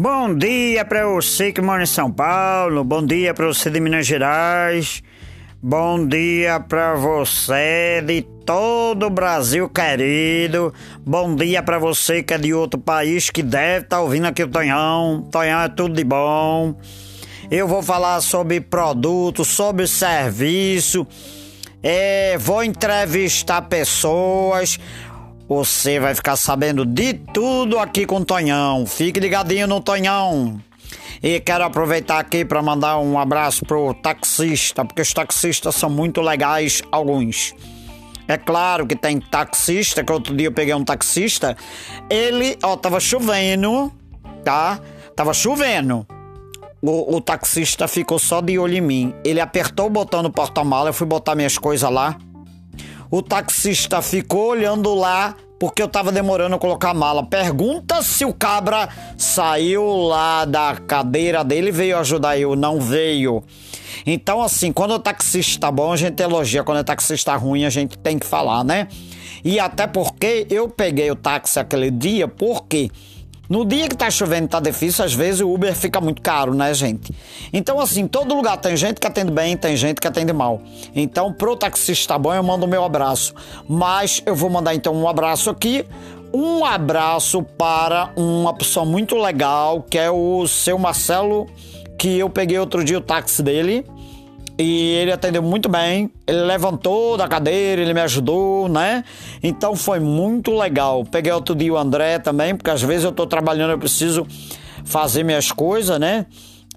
Bom dia para você que mora em São Paulo, bom dia para você de Minas Gerais, bom dia para você de todo o Brasil querido, bom dia para você que é de outro país que deve estar tá ouvindo aqui o Tonhão, Tonhão é tudo de bom. Eu vou falar sobre produto, sobre serviço, é, vou entrevistar pessoas. Você vai ficar sabendo de tudo aqui com o Tonhão. Fique ligadinho no Tonhão. E quero aproveitar aqui para mandar um abraço pro taxista, porque os taxistas são muito legais, alguns. É claro que tem taxista, que outro dia eu peguei um taxista, ele, ó, tava chovendo, tá? Tava chovendo. O, o, taxista ficou só de olho em mim. Ele apertou o botão no porta-mala, eu fui botar minhas coisas lá. O taxista ficou olhando lá porque eu tava demorando a colocar a mala. Pergunta se o cabra saiu lá da cadeira dele veio ajudar eu. Não veio. Então, assim, quando o taxista tá bom, a gente elogia. Quando o taxista tá ruim, a gente tem que falar, né? E até porque eu peguei o táxi aquele dia, porque no dia que tá chovendo e tá difícil, às vezes o Uber fica muito caro, né, gente? Então, assim, todo lugar tem gente que atende bem, tem gente que atende mal. Então, pro taxista bom, eu mando o meu abraço. Mas eu vou mandar então um abraço aqui. Um abraço para uma pessoa muito legal, que é o seu Marcelo, que eu peguei outro dia o táxi dele. E ele atendeu muito bem, ele levantou da cadeira, ele me ajudou, né? Então foi muito legal. Peguei outro dia o André também, porque às vezes eu tô trabalhando, eu preciso fazer minhas coisas, né?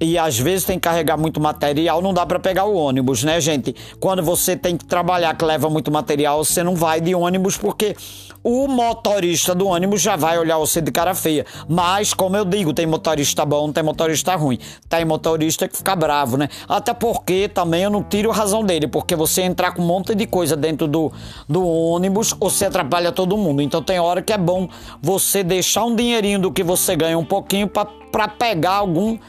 E às vezes tem que carregar muito material, não dá para pegar o ônibus, né, gente? Quando você tem que trabalhar que leva muito material, você não vai de ônibus porque o motorista do ônibus já vai olhar você de cara feia. Mas, como eu digo, tem motorista bom, tem motorista ruim. Tem motorista que fica bravo, né? Até porque também eu não tiro a razão dele, porque você entrar com um monte de coisa dentro do, do ônibus, você atrapalha todo mundo. Então tem hora que é bom você deixar um dinheirinho do que você ganha um pouquinho para pegar algum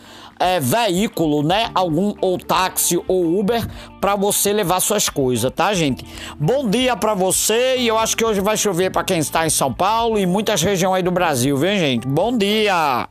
é, veículo, né? Algum ou táxi ou Uber para você levar suas coisas, tá, gente? Bom dia para você e eu acho que hoje vai chover para quem está em São Paulo e muitas regiões aí do Brasil, viu, gente? Bom dia.